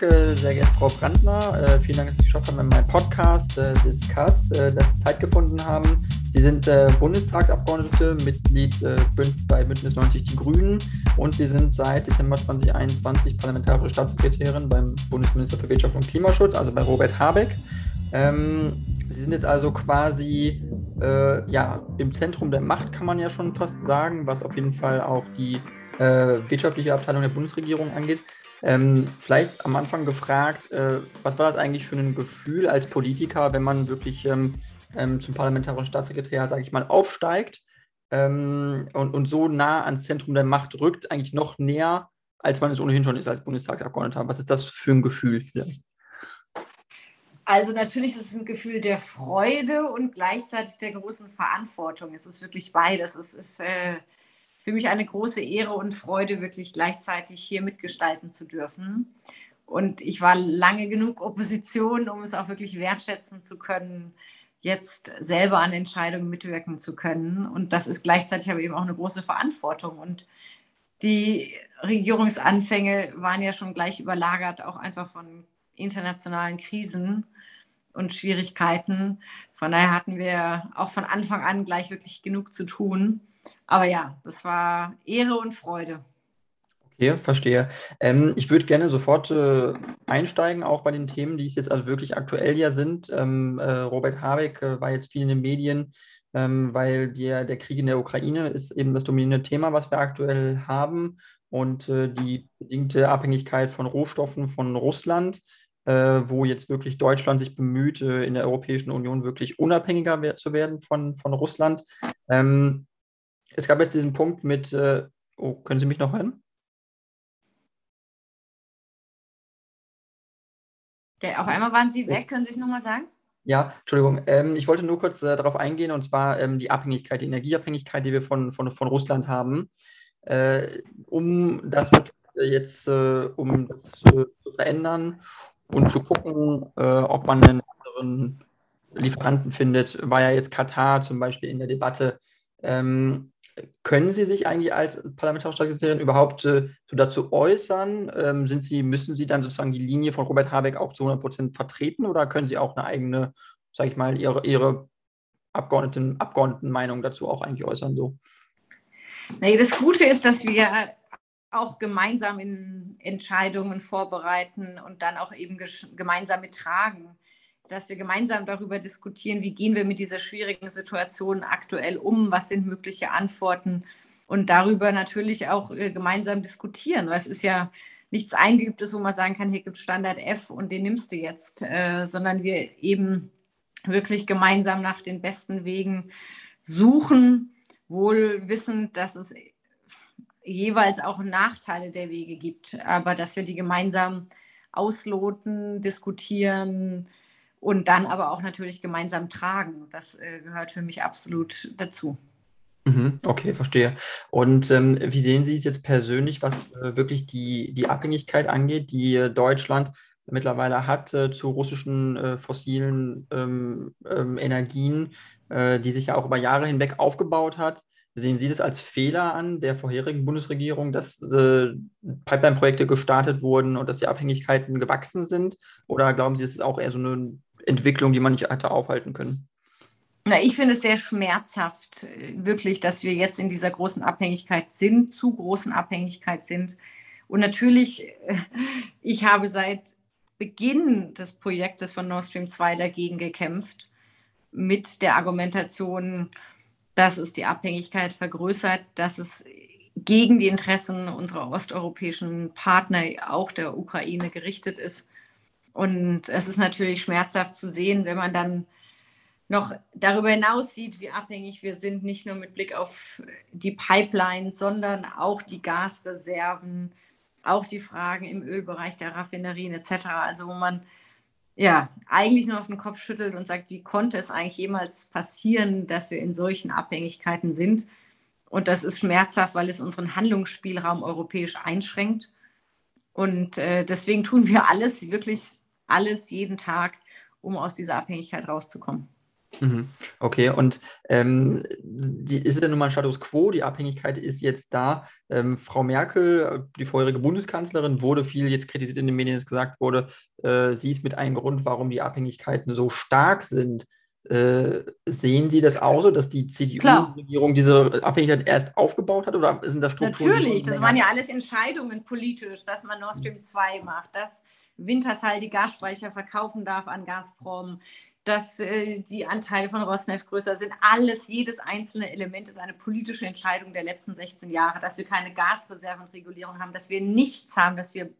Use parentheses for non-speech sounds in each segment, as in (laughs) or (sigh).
Dank, sehr geehrte Frau Brandner. Äh, vielen Dank, dass Sie geschafft haben, in meinem Podcast äh, Discuss, äh, dass Sie Zeit gefunden haben. Sie sind Bundestagsabgeordnete, Mitglied bei Bündnis 90 Die Grünen und Sie sind seit Dezember 2021 parlamentarische Staatssekretärin beim Bundesminister für Wirtschaft und Klimaschutz, also bei Robert Habeck. Ähm, Sie sind jetzt also quasi ja, im Zentrum der Macht, kann man ja schon fast sagen, was auf jeden Fall auch die wirtschaftliche Abteilung der Bundesregierung angeht. Ähm, vielleicht am Anfang gefragt, äh, was war das eigentlich für ein Gefühl als Politiker, wenn man wirklich ähm, ähm, zum parlamentarischen Staatssekretär, sage ich mal, aufsteigt ähm, und, und so nah ans Zentrum der Macht rückt, eigentlich noch näher, als man es ohnehin schon ist als Bundestagsabgeordneter. Was ist das für ein Gefühl vielleicht? Also natürlich ist es ein Gefühl der Freude und gleichzeitig der großen Verantwortung. Es ist wirklich beides. Es ist äh, für mich eine große Ehre und Freude, wirklich gleichzeitig hier mitgestalten zu dürfen. Und ich war lange genug Opposition, um es auch wirklich wertschätzen zu können, jetzt selber an Entscheidungen mitwirken zu können. Und das ist gleichzeitig aber eben auch eine große Verantwortung. Und die Regierungsanfänge waren ja schon gleich überlagert, auch einfach von internationalen Krisen und Schwierigkeiten. Von daher hatten wir auch von Anfang an gleich wirklich genug zu tun. Aber ja, das war Ehre und Freude. Okay, verstehe. Ähm, ich würde gerne sofort äh, einsteigen, auch bei den Themen, die jetzt also wirklich aktuell ja sind. Ähm, äh, Robert Habeck äh, war jetzt viel in den Medien, ähm, weil der, der Krieg in der Ukraine ist eben das dominierende Thema, was wir aktuell haben und äh, die bedingte Abhängigkeit von Rohstoffen von Russland äh, wo jetzt wirklich Deutschland sich bemüht, äh, in der Europäischen Union wirklich unabhängiger zu werden von, von Russland. Ähm, es gab jetzt diesen Punkt mit, äh, oh, können Sie mich noch hören? Der, auf einmal waren Sie weg, können Sie es nochmal sagen? Ja, Entschuldigung. Ähm, ich wollte nur kurz äh, darauf eingehen, und zwar ähm, die Abhängigkeit, die Energieabhängigkeit, die wir von, von, von Russland haben. Äh, um das jetzt, äh, um das zu verändern und zu gucken, äh, ob man einen anderen Lieferanten findet, war ja jetzt Katar zum Beispiel in der Debatte. Ähm, können Sie sich eigentlich als parlamentarische Staatssekretärin überhaupt äh, dazu äußern? Ähm, sind Sie, müssen Sie dann sozusagen die Linie von Robert Habeck auch zu 100 Prozent vertreten oder können Sie auch eine eigene, sage ich mal, Ihre, Ihre Abgeordneten, Abgeordnetenmeinung dazu auch eigentlich äußern? So? Nee, das Gute ist, dass wir auch gemeinsam in Entscheidungen vorbereiten und dann auch eben gemeinsam mittragen, dass wir gemeinsam darüber diskutieren, wie gehen wir mit dieser schwierigen Situation aktuell um, was sind mögliche Antworten und darüber natürlich auch äh, gemeinsam diskutieren, weil es ist ja nichts Eingeübtes, wo man sagen kann, hier gibt es Standard F und den nimmst du jetzt, äh, sondern wir eben wirklich gemeinsam nach den besten Wegen suchen, wohl wissend, dass es jeweils auch Nachteile der Wege gibt, aber dass wir die gemeinsam ausloten, diskutieren und dann aber auch natürlich gemeinsam tragen. Das äh, gehört für mich absolut dazu. Mhm, okay, verstehe. Und ähm, wie sehen Sie es jetzt persönlich, was äh, wirklich die, die Abhängigkeit angeht, die äh, Deutschland mittlerweile hat äh, zu russischen äh, fossilen ähm, ähm, Energien, äh, die sich ja auch über Jahre hinweg aufgebaut hat? Sehen Sie das als Fehler an der vorherigen Bundesregierung, dass äh, Pipeline-Projekte gestartet wurden und dass die Abhängigkeiten gewachsen sind? Oder glauben Sie, es ist auch eher so eine Entwicklung, die man nicht hätte aufhalten können? Na, ich finde es sehr schmerzhaft, äh, wirklich, dass wir jetzt in dieser großen Abhängigkeit sind, zu großen Abhängigkeit sind. Und natürlich, äh, ich habe seit Beginn des Projektes von Nord Stream 2 dagegen gekämpft, mit der Argumentation, dass es die Abhängigkeit vergrößert, dass es gegen die Interessen unserer osteuropäischen Partner, auch der Ukraine, gerichtet ist. Und es ist natürlich schmerzhaft zu sehen, wenn man dann noch darüber hinaus sieht, wie abhängig wir sind, nicht nur mit Blick auf die Pipeline, sondern auch die Gasreserven, auch die Fragen im Ölbereich der Raffinerien etc. Also wo man ja, eigentlich nur auf den Kopf schüttelt und sagt, wie konnte es eigentlich jemals passieren, dass wir in solchen Abhängigkeiten sind? Und das ist schmerzhaft, weil es unseren Handlungsspielraum europäisch einschränkt. Und äh, deswegen tun wir alles, wirklich alles jeden Tag, um aus dieser Abhängigkeit rauszukommen. Mhm. Okay, und ähm, die, ist es denn nun mal ein Status quo? Die Abhängigkeit ist jetzt da. Ähm, Frau Merkel, die vorherige Bundeskanzlerin, wurde viel jetzt kritisiert in den Medien, dass gesagt wurde, äh, sie ist mit einem Grund, warum die Abhängigkeiten so stark sind. Äh, sehen Sie das auch so, dass die CDU-Regierung diese Abhängigkeit erst aufgebaut hat oder sind das Strukturen? Natürlich, das waren ja alles Entscheidungen politisch, dass man Nord Stream 2 macht, dass Wintershall die Gasspeicher verkaufen darf an Gazprom, dass äh, die Anteile von Rosneft größer sind. Alles, jedes einzelne Element ist eine politische Entscheidung der letzten 16 Jahre, dass wir keine Gasreservenregulierung haben, dass wir nichts haben, dass wir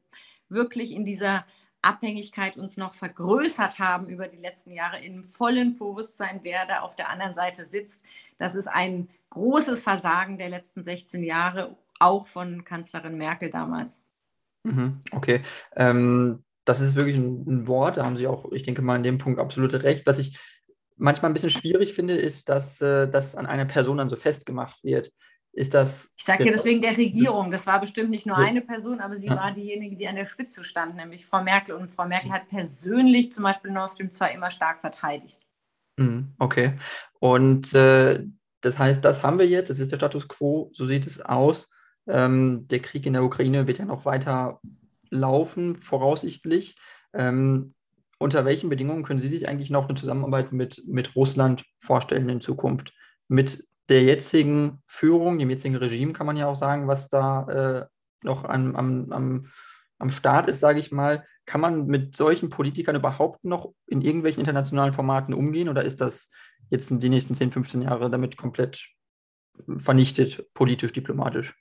wirklich in dieser Abhängigkeit uns noch vergrößert haben über die letzten Jahre im vollen Bewusstsein, wer da auf der anderen Seite sitzt. Das ist ein großes Versagen der letzten 16 Jahre, auch von Kanzlerin Merkel damals. Mhm, okay. Ähm, das ist wirklich ein, ein, Wort, da haben Sie auch, ich denke mal, in dem Punkt absolut recht. Was ich manchmal ein bisschen schwierig finde, ist, dass äh, das an einer Person dann so festgemacht wird ist das. Ich sage ja deswegen der Regierung. Das war bestimmt nicht nur eine Person, aber sie ja. war diejenige, die an der Spitze stand, nämlich Frau Merkel. Und Frau Merkel hat persönlich zum Beispiel Nord Stream 2 immer stark verteidigt. Mhm, okay. Und äh, das heißt, das haben wir jetzt, das ist der Status quo, so sieht es aus. Ähm, der Krieg in der Ukraine wird ja noch weiter laufen, voraussichtlich. Ähm, unter welchen Bedingungen können Sie sich eigentlich noch eine Zusammenarbeit mit, mit Russland vorstellen in Zukunft? Mit der jetzigen Führung, dem jetzigen Regime, kann man ja auch sagen, was da äh, noch am, am, am, am Start ist, sage ich mal. Kann man mit solchen Politikern überhaupt noch in irgendwelchen internationalen Formaten umgehen oder ist das jetzt in die nächsten 10, 15 Jahre damit komplett vernichtet, politisch, diplomatisch?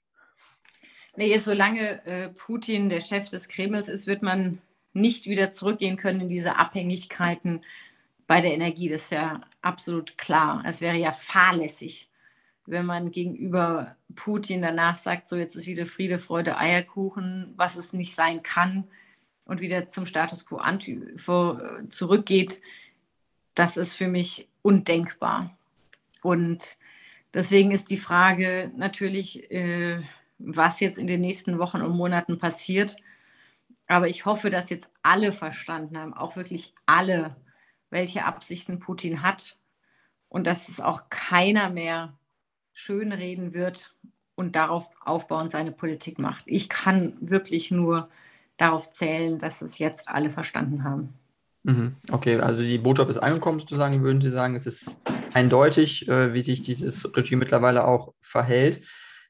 Nee, solange äh, Putin der Chef des Kremls ist, wird man nicht wieder zurückgehen können in diese Abhängigkeiten bei der Energie. Das ist ja absolut klar. Es wäre ja fahrlässig, wenn man gegenüber Putin danach sagt, so jetzt ist wieder Friede, Freude, Eierkuchen, was es nicht sein kann und wieder zum Status quo zurückgeht, das ist für mich undenkbar. Und deswegen ist die Frage natürlich, äh, was jetzt in den nächsten Wochen und Monaten passiert. Aber ich hoffe, dass jetzt alle verstanden haben, auch wirklich alle, welche Absichten Putin hat und dass es auch keiner mehr schönreden wird und darauf aufbauend seine Politik macht. Ich kann wirklich nur darauf zählen, dass es jetzt alle verstanden haben. Mhm. Okay, also die Botschaft ist angekommen sozusagen, würden Sie sagen, es ist eindeutig, äh, wie sich dieses Regime mittlerweile auch verhält.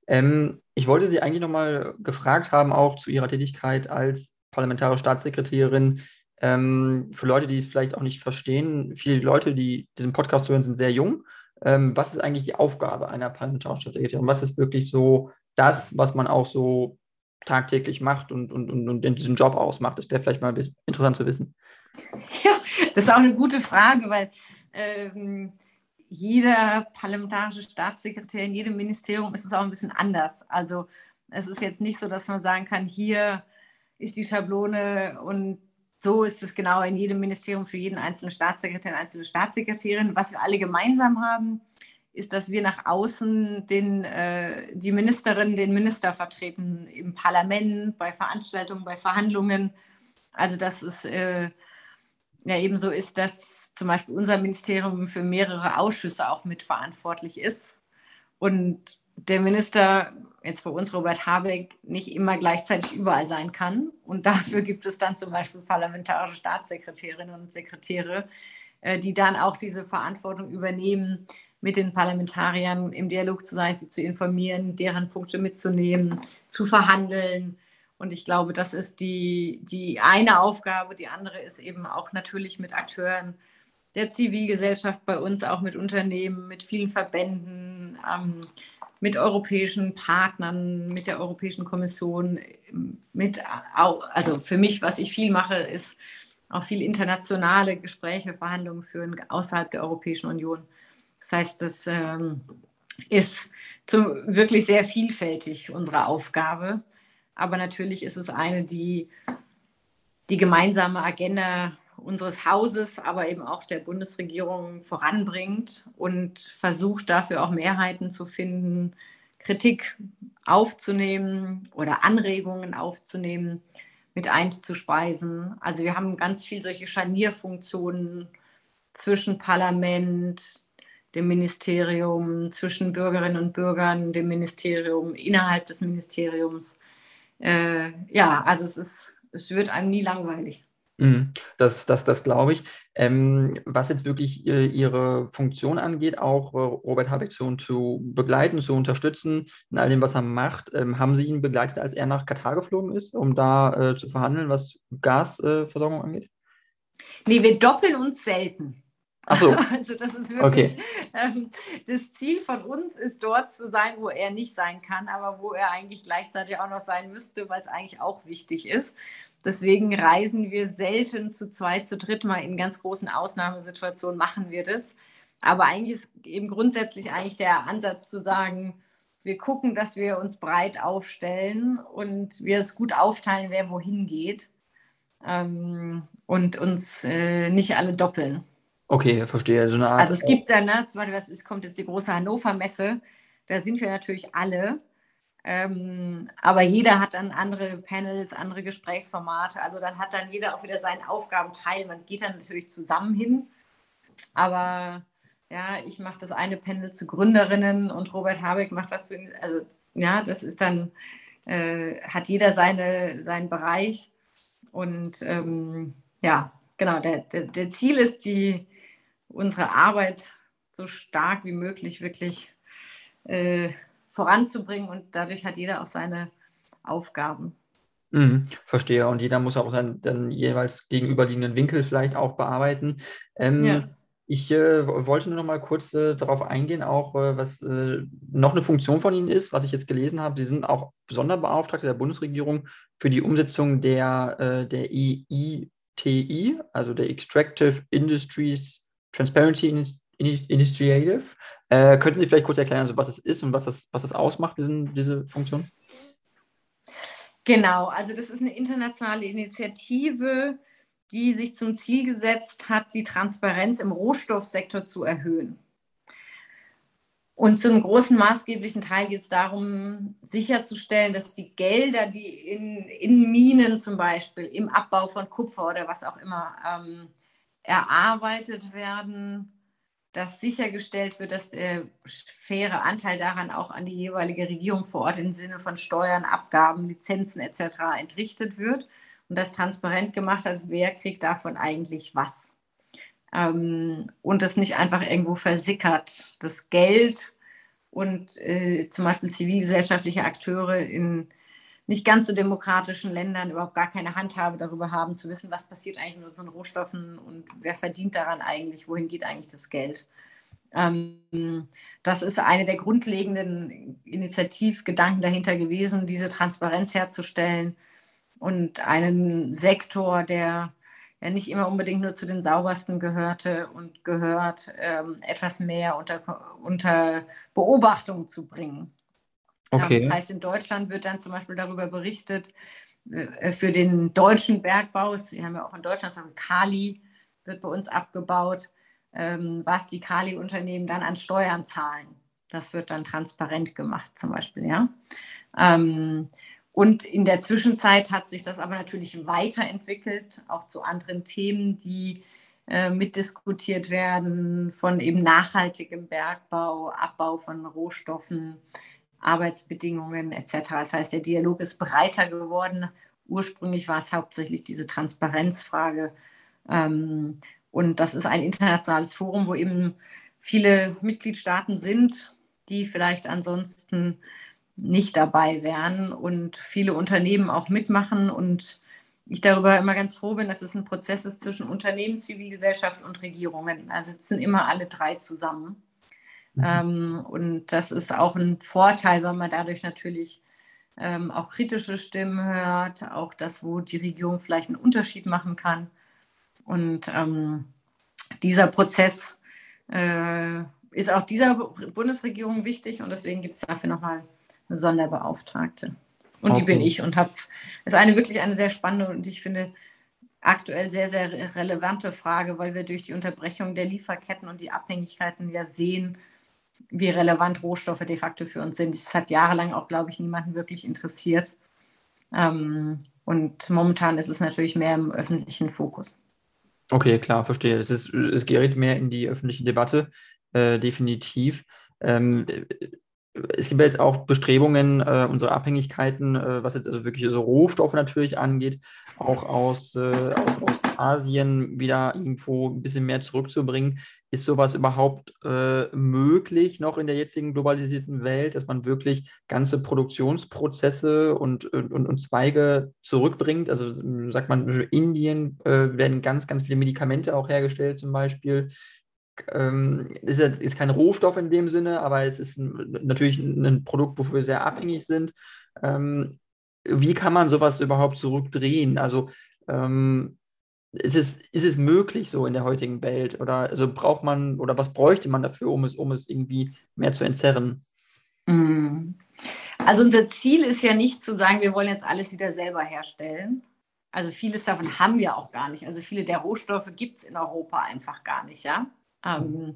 Ähm, ich wollte Sie eigentlich nochmal gefragt haben, auch zu Ihrer Tätigkeit als parlamentarische Staatssekretärin. Ähm, für Leute, die es vielleicht auch nicht verstehen, viele Leute, die diesen Podcast hören, sind sehr jung ähm, was ist eigentlich die Aufgabe einer parlamentarischen Staatssekretärin? Was ist wirklich so das, was man auch so tagtäglich macht und, und, und, und diesen Job ausmacht? Das wäre vielleicht mal interessant zu wissen. Ja, das ist auch eine gute Frage, weil ähm, jeder parlamentarische Staatssekretär in jedem Ministerium ist es auch ein bisschen anders. Also es ist jetzt nicht so, dass man sagen kann, hier ist die Schablone und so ist es genau in jedem Ministerium für jeden einzelnen Staatssekretär und einzelne Staatssekretärin. Was wir alle gemeinsam haben, ist, dass wir nach außen den, äh, die Ministerin, den Minister vertreten im Parlament, bei Veranstaltungen, bei Verhandlungen. Also dass es äh, ja ebenso ist, dass zum Beispiel unser Ministerium für mehrere Ausschüsse auch mitverantwortlich ist. Und der Minister, jetzt bei uns Robert Habeck, nicht immer gleichzeitig überall sein kann. Und dafür gibt es dann zum Beispiel parlamentarische Staatssekretärinnen und Sekretäre, äh, die dann auch diese Verantwortung übernehmen, mit den Parlamentariern im Dialog zu sein, sie zu informieren, deren Punkte mitzunehmen, zu verhandeln. Und ich glaube, das ist die, die eine Aufgabe. Die andere ist eben auch natürlich mit Akteuren der Zivilgesellschaft bei uns, auch mit Unternehmen, mit vielen Verbänden, ähm, mit europäischen Partnern, mit der Europäischen Kommission, mit, also für mich, was ich viel mache, ist auch viel internationale Gespräche, Verhandlungen führen außerhalb der Europäischen Union. Das heißt, das ähm, ist zum, wirklich sehr vielfältig unsere Aufgabe. Aber natürlich ist es eine, die die gemeinsame Agenda unseres Hauses, aber eben auch der Bundesregierung voranbringt und versucht dafür auch Mehrheiten zu finden, Kritik aufzunehmen oder Anregungen aufzunehmen, mit einzuspeisen. Also wir haben ganz viel solche Scharnierfunktionen zwischen Parlament, dem Ministerium, zwischen Bürgerinnen und Bürgern, dem Ministerium, innerhalb des Ministeriums. Äh, ja, also es ist, es wird einem nie langweilig. Mhm. Das, das, das glaube ich. Ähm, was jetzt wirklich äh, Ihre Funktion angeht, auch äh, Robert Habeck so zu begleiten, zu unterstützen in all dem, was er macht, ähm, haben Sie ihn begleitet, als er nach Katar geflogen ist, um da äh, zu verhandeln, was Gasversorgung angeht? Nee, wir doppeln uns selten. Ach so. (laughs) Also das ist wirklich, okay. ähm, das Ziel von uns ist dort zu sein, wo er nicht sein kann, aber wo er eigentlich gleichzeitig auch noch sein müsste, weil es eigentlich auch wichtig ist. Deswegen reisen wir selten zu zweit, zu dritt mal in ganz großen Ausnahmesituationen machen wir das. Aber eigentlich ist eben grundsätzlich eigentlich der Ansatz zu sagen, wir gucken, dass wir uns breit aufstellen und wir es gut aufteilen, wer wohin geht ähm, und uns äh, nicht alle doppeln. Okay, verstehe. So eine Art, also es gibt dann, ne, zum Beispiel, ist, kommt jetzt die große Hannover Messe, da sind wir natürlich alle, ähm, aber jeder hat dann andere Panels, andere Gesprächsformate. Also dann hat dann jeder auch wieder seinen Aufgabenteil. Man geht dann natürlich zusammen hin, aber ja, ich mache das eine Panel zu Gründerinnen und Robert Habeck macht das zu, also ja, das ist dann, äh, hat jeder seine, seinen Bereich und ähm, ja, genau, der, der, der Ziel ist die, unsere Arbeit so stark wie möglich wirklich äh, voranzubringen und dadurch hat jeder auch seine Aufgaben. Mhm, verstehe. Und jeder muss auch seinen dann jeweils gegenüberliegenden Winkel vielleicht auch bearbeiten. Ähm, ja. Ich äh, wollte nur noch mal kurz äh, darauf eingehen, auch äh, was äh, noch eine Funktion von Ihnen ist, was ich jetzt gelesen habe. Sie sind auch Sonderbeauftragte der Bundesregierung für die Umsetzung der, äh, der EITI, also der Extractive Industries Transparency Initiative. Äh, könnten Sie vielleicht kurz erklären, also was es ist und was das, was das ausmacht, diesen, diese Funktion? Genau, also das ist eine internationale Initiative, die sich zum Ziel gesetzt hat, die Transparenz im Rohstoffsektor zu erhöhen. Und zum großen maßgeblichen Teil geht es darum, sicherzustellen, dass die Gelder, die in, in Minen zum Beispiel, im Abbau von Kupfer oder was auch immer ähm, erarbeitet werden, dass sichergestellt wird, dass der faire Anteil daran auch an die jeweilige Regierung vor Ort im Sinne von Steuern, Abgaben, Lizenzen etc. entrichtet wird und das transparent gemacht hat, wer kriegt davon eigentlich was. Ähm, und das nicht einfach irgendwo versickert. Das Geld und äh, zum Beispiel zivilgesellschaftliche Akteure in nicht ganz so demokratischen Ländern überhaupt gar keine Handhabe darüber haben, zu wissen, was passiert eigentlich mit unseren Rohstoffen und wer verdient daran eigentlich, wohin geht eigentlich das Geld. Ähm, das ist eine der grundlegenden Initiativgedanken dahinter gewesen, diese Transparenz herzustellen und einen Sektor, der ja nicht immer unbedingt nur zu den saubersten gehörte und gehört, ähm, etwas mehr unter, unter Beobachtung zu bringen. Okay. Das heißt, in Deutschland wird dann zum Beispiel darüber berichtet, äh, für den deutschen Bergbau, wir haben ja auch in Deutschland so Kali, wird bei uns abgebaut, ähm, was die Kali-Unternehmen dann an Steuern zahlen. Das wird dann transparent gemacht, zum Beispiel, ja. Ähm, und in der Zwischenzeit hat sich das aber natürlich weiterentwickelt, auch zu anderen Themen, die äh, mitdiskutiert werden, von eben nachhaltigem Bergbau, Abbau von Rohstoffen, Arbeitsbedingungen etc. Das heißt, der Dialog ist breiter geworden. Ursprünglich war es hauptsächlich diese Transparenzfrage. Ähm, und das ist ein internationales Forum, wo eben viele Mitgliedstaaten sind, die vielleicht ansonsten nicht dabei wären und viele Unternehmen auch mitmachen. Und ich darüber immer ganz froh bin, dass es ein Prozess ist zwischen Unternehmen, Zivilgesellschaft und Regierungen. Da sitzen immer alle drei zusammen. Mhm. Ähm, und das ist auch ein Vorteil, weil man dadurch natürlich ähm, auch kritische Stimmen hört, auch das, wo die Regierung vielleicht einen Unterschied machen kann. Und ähm, dieser Prozess äh, ist auch dieser Bundesregierung wichtig und deswegen gibt es dafür nochmal eine Sonderbeauftragte. Und okay. die bin ich und habe, ist eine wirklich eine sehr spannende und ich finde aktuell sehr, sehr relevante Frage, weil wir durch die Unterbrechung der Lieferketten und die Abhängigkeiten ja sehen, wie relevant Rohstoffe de facto für uns sind. Das hat jahrelang auch, glaube ich, niemanden wirklich interessiert. Ähm, und momentan ist es natürlich mehr im öffentlichen Fokus. Okay, klar, verstehe. Es, ist, es gerät mehr in die öffentliche Debatte, äh, definitiv. Ähm, es gibt jetzt auch Bestrebungen, äh, unsere Abhängigkeiten, äh, was jetzt also wirklich so Rohstoffe natürlich angeht, auch aus, äh, aus, aus Asien wieder irgendwo ein bisschen mehr zurückzubringen. Ist sowas überhaupt äh, möglich noch in der jetzigen globalisierten Welt, dass man wirklich ganze Produktionsprozesse und, und, und Zweige zurückbringt? Also sagt man, in Indien äh, werden ganz, ganz viele Medikamente auch hergestellt zum Beispiel ähm, ist, ist kein Rohstoff in dem Sinne, aber es ist ein, natürlich ein Produkt, wofür wir sehr abhängig sind. Ähm, wie kann man sowas überhaupt zurückdrehen? Also ähm, ist, es, ist es möglich so in der heutigen Welt? Oder also braucht man oder was bräuchte man dafür, um es, um es irgendwie mehr zu entzerren? Mm. Also unser Ziel ist ja nicht zu sagen, wir wollen jetzt alles wieder selber herstellen. Also vieles davon haben wir auch gar nicht. Also viele der Rohstoffe gibt es in Europa einfach gar nicht, ja. Ähm,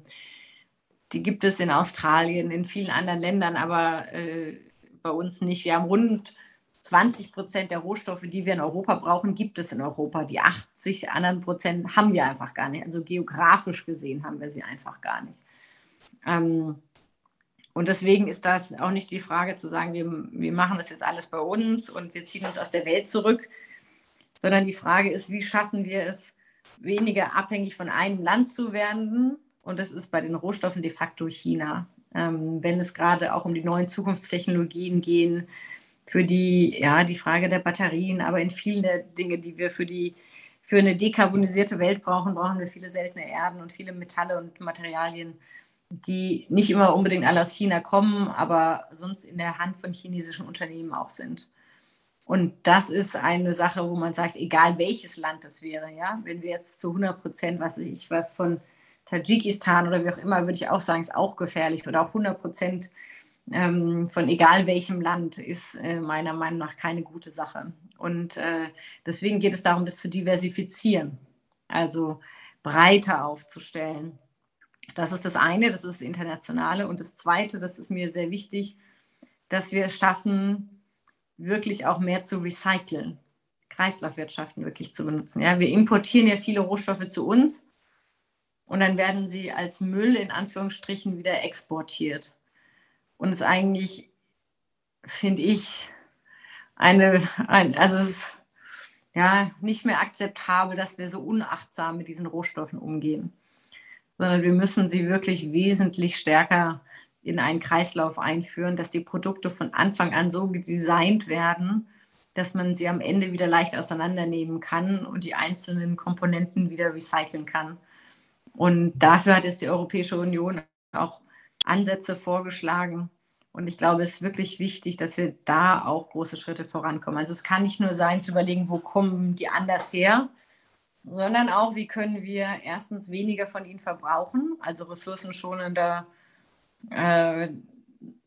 die gibt es in Australien, in vielen anderen Ländern, aber äh, bei uns nicht. Wir haben rund 20 Prozent der Rohstoffe, die wir in Europa brauchen, gibt es in Europa. Die 80 anderen Prozent haben wir einfach gar nicht. Also geografisch gesehen haben wir sie einfach gar nicht. Ähm, und deswegen ist das auch nicht die Frage zu sagen, wir, wir machen das jetzt alles bei uns und wir ziehen uns aus der Welt zurück, sondern die Frage ist, wie schaffen wir es, weniger abhängig von einem Land zu werden. Und das ist bei den Rohstoffen de facto China. Ähm, wenn es gerade auch um die neuen Zukunftstechnologien gehen, für die, ja, die Frage der Batterien, aber in vielen der Dinge, die wir für die für eine dekarbonisierte Welt brauchen, brauchen wir viele seltene Erden und viele Metalle und Materialien, die nicht immer unbedingt alle aus China kommen, aber sonst in der Hand von chinesischen Unternehmen auch sind. Und das ist eine Sache, wo man sagt, egal welches Land das wäre, ja, wenn wir jetzt zu 100 Prozent, was ich was von Tadschikistan oder wie auch immer, würde ich auch sagen, ist auch gefährlich oder auch 100 Prozent ähm, von egal welchem Land ist äh, meiner Meinung nach keine gute Sache. Und äh, deswegen geht es darum, das zu diversifizieren, also breiter aufzustellen. Das ist das eine, das ist das Internationale. Und das Zweite, das ist mir sehr wichtig, dass wir es schaffen, wirklich auch mehr zu recyceln, Kreislaufwirtschaften wirklich zu benutzen. Ja, wir importieren ja viele Rohstoffe zu uns und dann werden sie als Müll in Anführungsstrichen wieder exportiert. Und es ist eigentlich, finde ich, eine, ein, also es ist ja nicht mehr akzeptabel, dass wir so unachtsam mit diesen Rohstoffen umgehen, sondern wir müssen sie wirklich wesentlich stärker in einen Kreislauf einführen, dass die Produkte von Anfang an so designt werden, dass man sie am Ende wieder leicht auseinandernehmen kann und die einzelnen Komponenten wieder recyceln kann. Und dafür hat jetzt die Europäische Union auch Ansätze vorgeschlagen. Und ich glaube, es ist wirklich wichtig, dass wir da auch große Schritte vorankommen. Also es kann nicht nur sein, zu überlegen, wo kommen die anders her, sondern auch, wie können wir erstens weniger von ihnen verbrauchen, also ressourcenschonender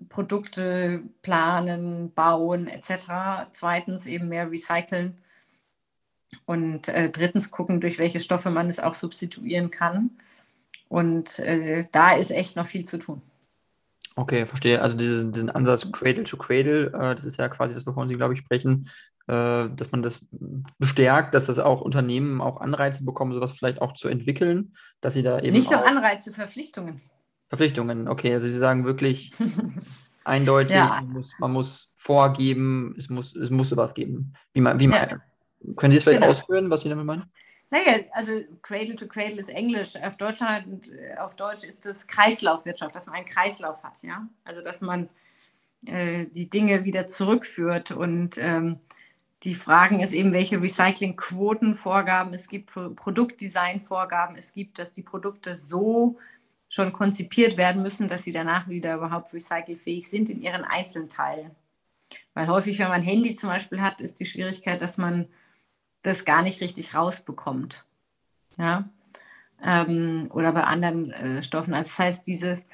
Produkte planen, bauen etc. Zweitens eben mehr recyceln. Und äh, drittens gucken, durch welche Stoffe man es auch substituieren kann. Und äh, da ist echt noch viel zu tun. Okay, verstehe. Also diesen, diesen Ansatz Cradle to Cradle, äh, das ist ja quasi das, wovon Sie, glaube ich, sprechen, äh, dass man das bestärkt, dass das auch Unternehmen auch Anreize bekommen, sowas vielleicht auch zu entwickeln, dass sie da eben. Nicht nur Anreize, Verpflichtungen. Verpflichtungen, okay. Also Sie sagen wirklich (laughs) eindeutig, ja. man, muss, man, muss, vorgeben, es muss, es muss sowas geben. Wie man, wie man, ja. Können Sie es vielleicht genau. ausführen, was Sie damit meinen? Naja, also Cradle to Cradle ist Englisch. Auf Deutsch, auf Deutsch ist es Kreislaufwirtschaft, dass man einen Kreislauf hat, ja. Also dass man äh, die Dinge wieder zurückführt. Und ähm, die Fragen ist eben, welche Recyclingquotenvorgaben es gibt, Produktdesignvorgaben es gibt, dass die Produkte so schon konzipiert werden müssen, dass sie danach wieder überhaupt recycelfähig sind in ihren Einzelteilen. Weil häufig, wenn man ein Handy zum Beispiel hat, ist die Schwierigkeit, dass man das gar nicht richtig rausbekommt. Ja? Ähm, oder bei anderen äh, Stoffen. Also das heißt, dieses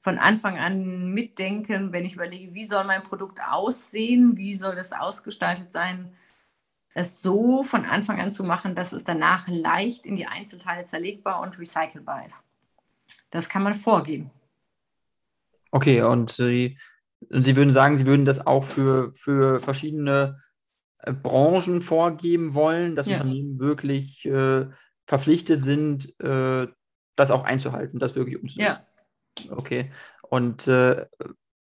von Anfang an mitdenken, wenn ich überlege, wie soll mein Produkt aussehen, wie soll das ausgestaltet sein, es so von Anfang an zu machen, dass es danach leicht in die Einzelteile zerlegbar und recycelbar ist. Das kann man vorgeben. Okay, und Sie, Sie würden sagen, Sie würden das auch für, für verschiedene äh, Branchen vorgeben wollen, dass ja. Unternehmen wirklich äh, verpflichtet sind, äh, das auch einzuhalten, das wirklich umzusetzen. Ja. Okay. Und äh,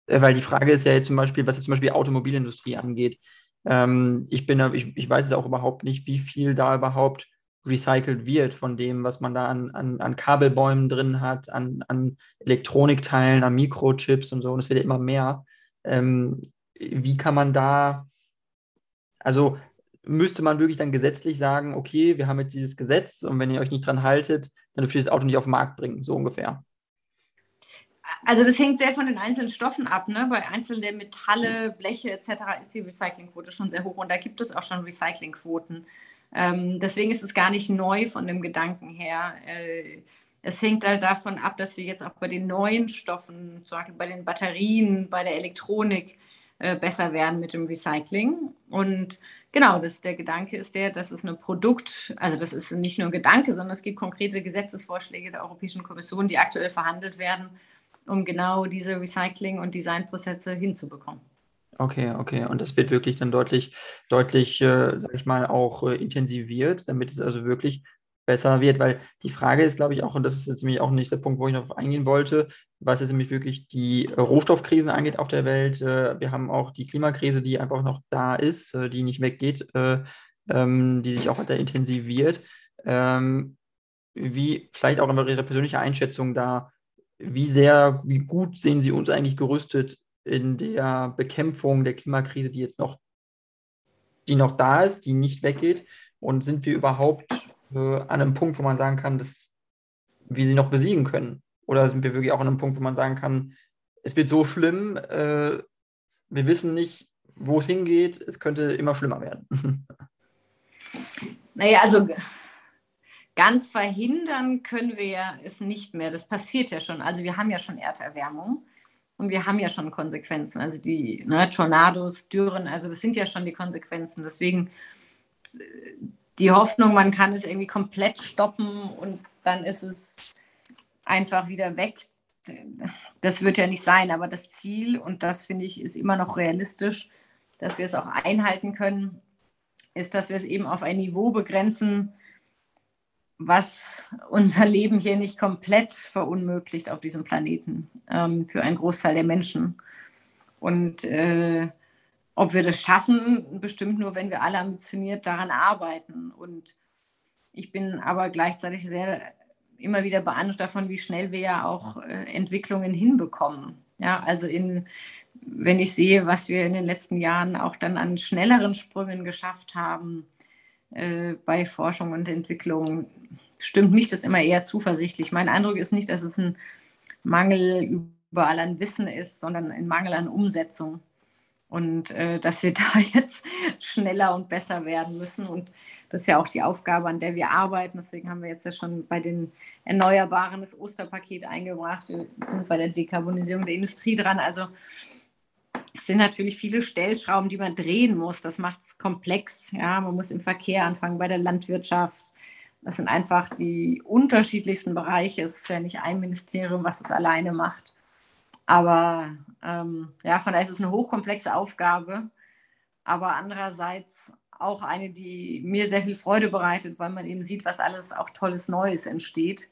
weil die Frage ist ja jetzt zum Beispiel, was jetzt zum Beispiel Automobilindustrie angeht. Ähm, ich bin, ich, ich weiß es auch überhaupt nicht, wie viel da überhaupt recycelt wird von dem, was man da an, an, an Kabelbäumen drin hat, an, an Elektronikteilen, an Mikrochips und so. Und es wird ja immer mehr. Ähm, wie kann man da, also müsste man wirklich dann gesetzlich sagen, okay, wir haben jetzt dieses Gesetz und wenn ihr euch nicht dran haltet, dann dürft ihr das Auto nicht auf den Markt bringen, so ungefähr. Also das hängt sehr von den einzelnen Stoffen ab. Ne? Bei einzelnen Metalle, Bleche etc. ist die Recyclingquote schon sehr hoch und da gibt es auch schon Recyclingquoten. Ähm, deswegen ist es gar nicht neu von dem Gedanken her. Äh, es hängt halt davon ab, dass wir jetzt auch bei den neuen Stoffen, zum Beispiel bei den Batterien, bei der Elektronik, äh, besser werden mit dem Recycling. Und genau, das, der Gedanke ist der, dass es ein Produkt, also das ist nicht nur ein Gedanke, sondern es gibt konkrete Gesetzesvorschläge der Europäischen Kommission, die aktuell verhandelt werden, um genau diese Recycling- und Designprozesse hinzubekommen. Okay, okay. Und das wird wirklich dann deutlich, deutlich, äh, sag ich mal, auch äh, intensiviert, damit es also wirklich besser wird, weil die Frage ist, glaube ich, auch, und das ist jetzt nämlich auch nicht der Punkt, wo ich noch eingehen wollte, was jetzt nämlich wirklich die Rohstoffkrisen angeht auf der Welt. Äh, wir haben auch die Klimakrise, die einfach noch da ist, äh, die nicht weggeht, äh, ähm, die sich auch weiter intensiviert. Ähm, wie vielleicht auch immer Ihre persönliche Einschätzung da, wie sehr, wie gut sehen Sie uns eigentlich gerüstet in der Bekämpfung der Klimakrise, die jetzt noch, die noch da ist, die nicht weggeht? Und sind wir überhaupt äh, an einem Punkt, wo man sagen kann, dass wir sie noch besiegen können? Oder sind wir wirklich auch an einem Punkt, wo man sagen kann, es wird so schlimm, äh, wir wissen nicht, wo es hingeht, es könnte immer schlimmer werden? (laughs) naja, also ganz verhindern können wir es nicht mehr. Das passiert ja schon. Also wir haben ja schon Erderwärmung und wir haben ja schon Konsequenzen. Also die ne, Tornados, Dürren, also das sind ja schon die Konsequenzen. Deswegen die Hoffnung, man kann es irgendwie komplett stoppen und dann ist es einfach wieder weg. Das wird ja nicht sein, aber das Ziel, und das finde ich, ist immer noch realistisch, dass wir es auch einhalten können, ist, dass wir es eben auf ein Niveau begrenzen, was unser (laughs) Leben hier nicht komplett verunmöglicht auf diesem Planeten ähm, für einen Großteil der Menschen. Und äh, ob wir das schaffen, bestimmt nur, wenn wir alle ambitioniert daran arbeiten. Und ich bin aber gleichzeitig sehr immer wieder beeindruckt davon, wie schnell wir ja auch äh, Entwicklungen hinbekommen. Ja, also in, wenn ich sehe, was wir in den letzten Jahren auch dann an schnelleren Sprüngen geschafft haben bei Forschung und Entwicklung, stimmt mich das immer eher zuversichtlich. Mein Eindruck ist nicht, dass es ein Mangel überall an Wissen ist, sondern ein Mangel an Umsetzung und äh, dass wir (laughs) da jetzt schneller und besser werden müssen. Und das ist ja auch die Aufgabe, an der wir arbeiten. Deswegen haben wir jetzt ja schon bei den Erneuerbaren das Osterpaket eingebracht. Wir sind bei der Dekarbonisierung der Industrie dran. Also es sind natürlich viele Stellschrauben, die man drehen muss. Das macht es komplex. Ja, man muss im Verkehr anfangen, bei der Landwirtschaft. Das sind einfach die unterschiedlichsten Bereiche. Es ist ja nicht ein Ministerium, was es alleine macht. Aber ähm, ja, von daher ist es eine hochkomplexe Aufgabe, aber andererseits auch eine, die mir sehr viel Freude bereitet, weil man eben sieht, was alles auch tolles Neues entsteht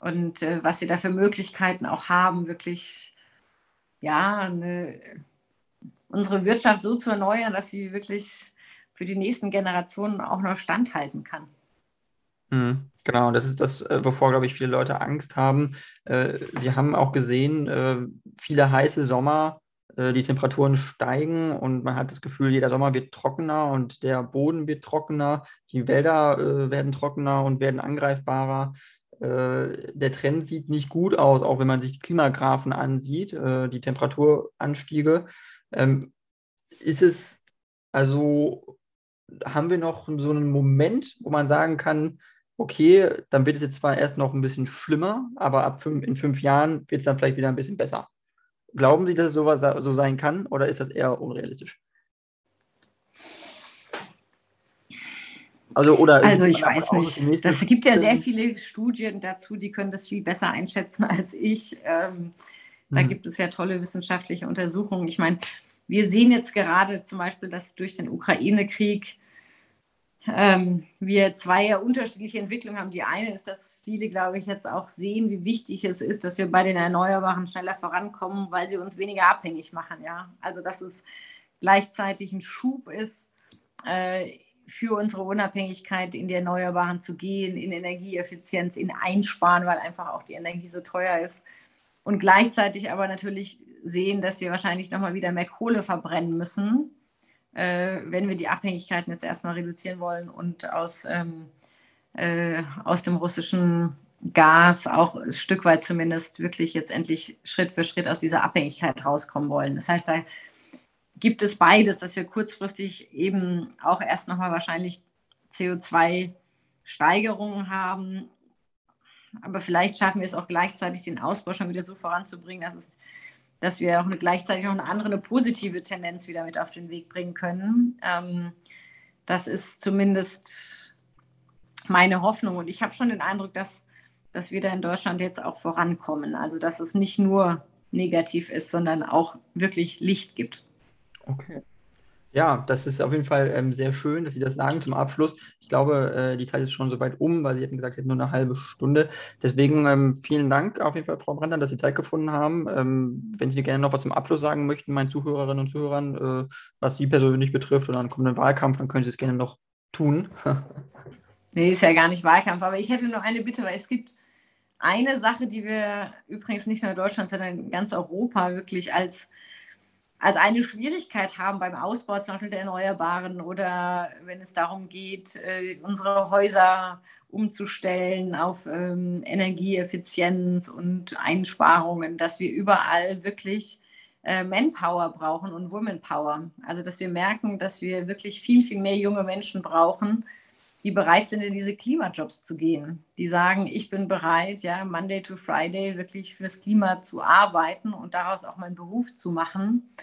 und äh, was wir da für Möglichkeiten auch haben, wirklich ja, eine, unsere Wirtschaft so zu erneuern, dass sie wirklich für die nächsten Generationen auch noch standhalten kann. Mhm. Genau, das ist das, äh, wovor, glaube ich, viele Leute Angst haben. Äh, wir haben auch gesehen, äh, viele heiße Sommer, die Temperaturen steigen und man hat das Gefühl, jeder Sommer wird trockener und der Boden wird trockener, die Wälder werden trockener und werden angreifbarer. Der Trend sieht nicht gut aus, auch wenn man sich die Klimagraphen ansieht, die Temperaturanstiege. Ähm, ist es also, haben wir noch so einen Moment, wo man sagen kann, okay, dann wird es jetzt zwar erst noch ein bisschen schlimmer, aber ab fünf, in fünf Jahren wird es dann vielleicht wieder ein bisschen besser. Glauben Sie, dass es sowas so sein kann oder ist das eher unrealistisch? Also, oder also ich weiß nicht. Das gibt ja sehr viele Studien dazu, die können das viel besser einschätzen als ich. Ähm, da hm. gibt es ja tolle wissenschaftliche Untersuchungen. Ich meine, wir sehen jetzt gerade zum Beispiel, dass durch den Ukraine-Krieg ähm, wir zwei ja unterschiedliche Entwicklungen haben. Die eine ist, dass viele, glaube ich, jetzt auch sehen, wie wichtig es ist, dass wir bei den Erneuerbaren schneller vorankommen, weil sie uns weniger abhängig machen. Ja? Also dass es gleichzeitig ein Schub ist, äh, für unsere Unabhängigkeit in die Erneuerbaren zu gehen, in Energieeffizienz, in Einsparen, weil einfach auch die Energie so teuer ist. Und gleichzeitig aber natürlich sehen, dass wir wahrscheinlich nochmal wieder mehr Kohle verbrennen müssen äh, wenn wir die Abhängigkeiten jetzt erstmal reduzieren wollen und aus, ähm, äh, aus dem russischen Gas auch ein Stück weit zumindest wirklich jetzt endlich Schritt für Schritt aus dieser Abhängigkeit rauskommen wollen. Das heißt, da gibt es beides, dass wir kurzfristig eben auch erst nochmal wahrscheinlich CO2-Steigerungen haben. Aber vielleicht schaffen wir es auch gleichzeitig, den Ausbau schon wieder so voranzubringen, dass es dass wir auch eine, gleichzeitig noch eine andere, eine positive Tendenz wieder mit auf den Weg bringen können. Ähm, das ist zumindest meine Hoffnung. Und ich habe schon den Eindruck, dass, dass wir da in Deutschland jetzt auch vorankommen. Also dass es nicht nur negativ ist, sondern auch wirklich Licht gibt. Okay. Ja, das ist auf jeden Fall ähm, sehr schön, dass Sie das sagen zum Abschluss. Ich glaube, äh, die Zeit ist schon soweit um, weil Sie hatten gesagt, Sie hätten nur eine halbe Stunde. Deswegen ähm, vielen Dank auf jeden Fall, Frau Brandner, dass Sie Zeit gefunden haben. Ähm, wenn Sie gerne noch was zum Abschluss sagen möchten, meinen Zuhörerinnen und Zuhörern, äh, was Sie persönlich betrifft oder einen kommenden Wahlkampf, dann können Sie es gerne noch tun. (laughs) nee, ist ja gar nicht Wahlkampf, aber ich hätte nur eine Bitte, weil es gibt eine Sache, die wir übrigens nicht nur in Deutschland, sondern in ganz Europa wirklich als als eine Schwierigkeit haben beim Ausbau zum Beispiel der Erneuerbaren oder wenn es darum geht, äh, unsere Häuser umzustellen auf ähm, Energieeffizienz und Einsparungen, dass wir überall wirklich äh, Manpower brauchen und Womanpower. Also dass wir merken, dass wir wirklich viel, viel mehr junge Menschen brauchen, die bereit sind, in diese Klimajobs zu gehen. Die sagen, ich bin bereit, ja, Monday to Friday wirklich fürs Klima zu arbeiten und daraus auch meinen Beruf zu machen.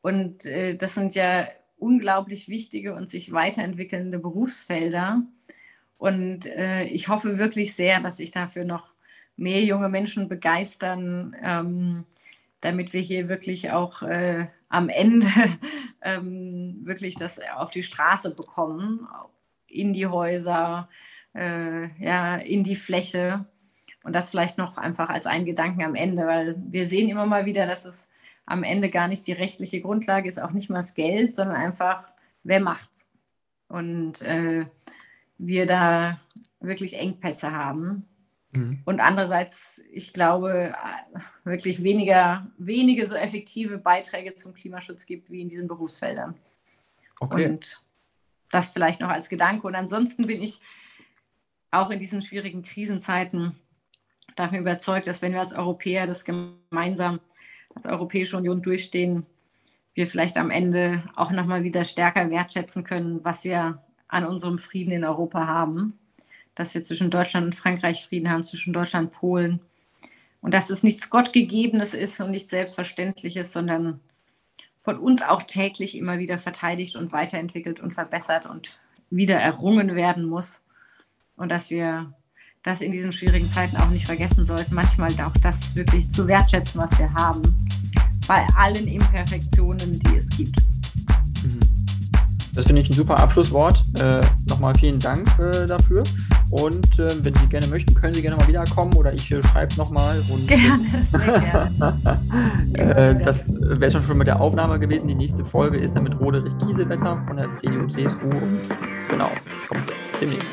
Und äh, das sind ja unglaublich wichtige und sich weiterentwickelnde Berufsfelder. Und äh, ich hoffe wirklich sehr, dass sich dafür noch mehr junge Menschen begeistern, ähm, damit wir hier wirklich auch äh, am Ende (laughs) ähm, wirklich das auf die Straße bekommen, in die Häuser, äh, ja, in die Fläche. Und das vielleicht noch einfach als einen Gedanken am Ende, weil wir sehen immer mal wieder, dass es am Ende gar nicht die rechtliche Grundlage ist, auch nicht mal das Geld, sondern einfach, wer macht's? Und äh, wir da wirklich Engpässe haben. Mhm. Und andererseits, ich glaube, wirklich weniger, wenige so effektive Beiträge zum Klimaschutz gibt wie in diesen Berufsfeldern. Okay. Und das vielleicht noch als Gedanke. Und ansonsten bin ich auch in diesen schwierigen Krisenzeiten davon überzeugt, dass wenn wir als Europäer das gemeinsam als Europäische Union durchstehen, wir vielleicht am Ende auch nochmal wieder stärker wertschätzen können, was wir an unserem Frieden in Europa haben. Dass wir zwischen Deutschland und Frankreich Frieden haben, zwischen Deutschland und Polen. Und dass es nichts Gottgegebenes ist und nichts Selbstverständliches, sondern von uns auch täglich immer wieder verteidigt und weiterentwickelt und verbessert und wieder errungen werden muss. Und dass wir das in diesen schwierigen Zeiten auch nicht vergessen sollten, manchmal auch das wirklich zu wertschätzen, was wir haben, bei allen Imperfektionen, die es gibt. Mhm. Das finde ich ein super Abschlusswort. Äh, Nochmal vielen Dank äh, dafür. Und äh, wenn Sie gerne möchten, können Sie gerne mal wiederkommen oder ich äh, schreibe nochmal. Gerne, sehr (laughs) gerne. Äh, das wäre schon mit der Aufnahme gewesen. Die nächste Folge ist dann mit Roderich Kiesewetter von der CDU-CSU. Und genau, das kommt demnächst.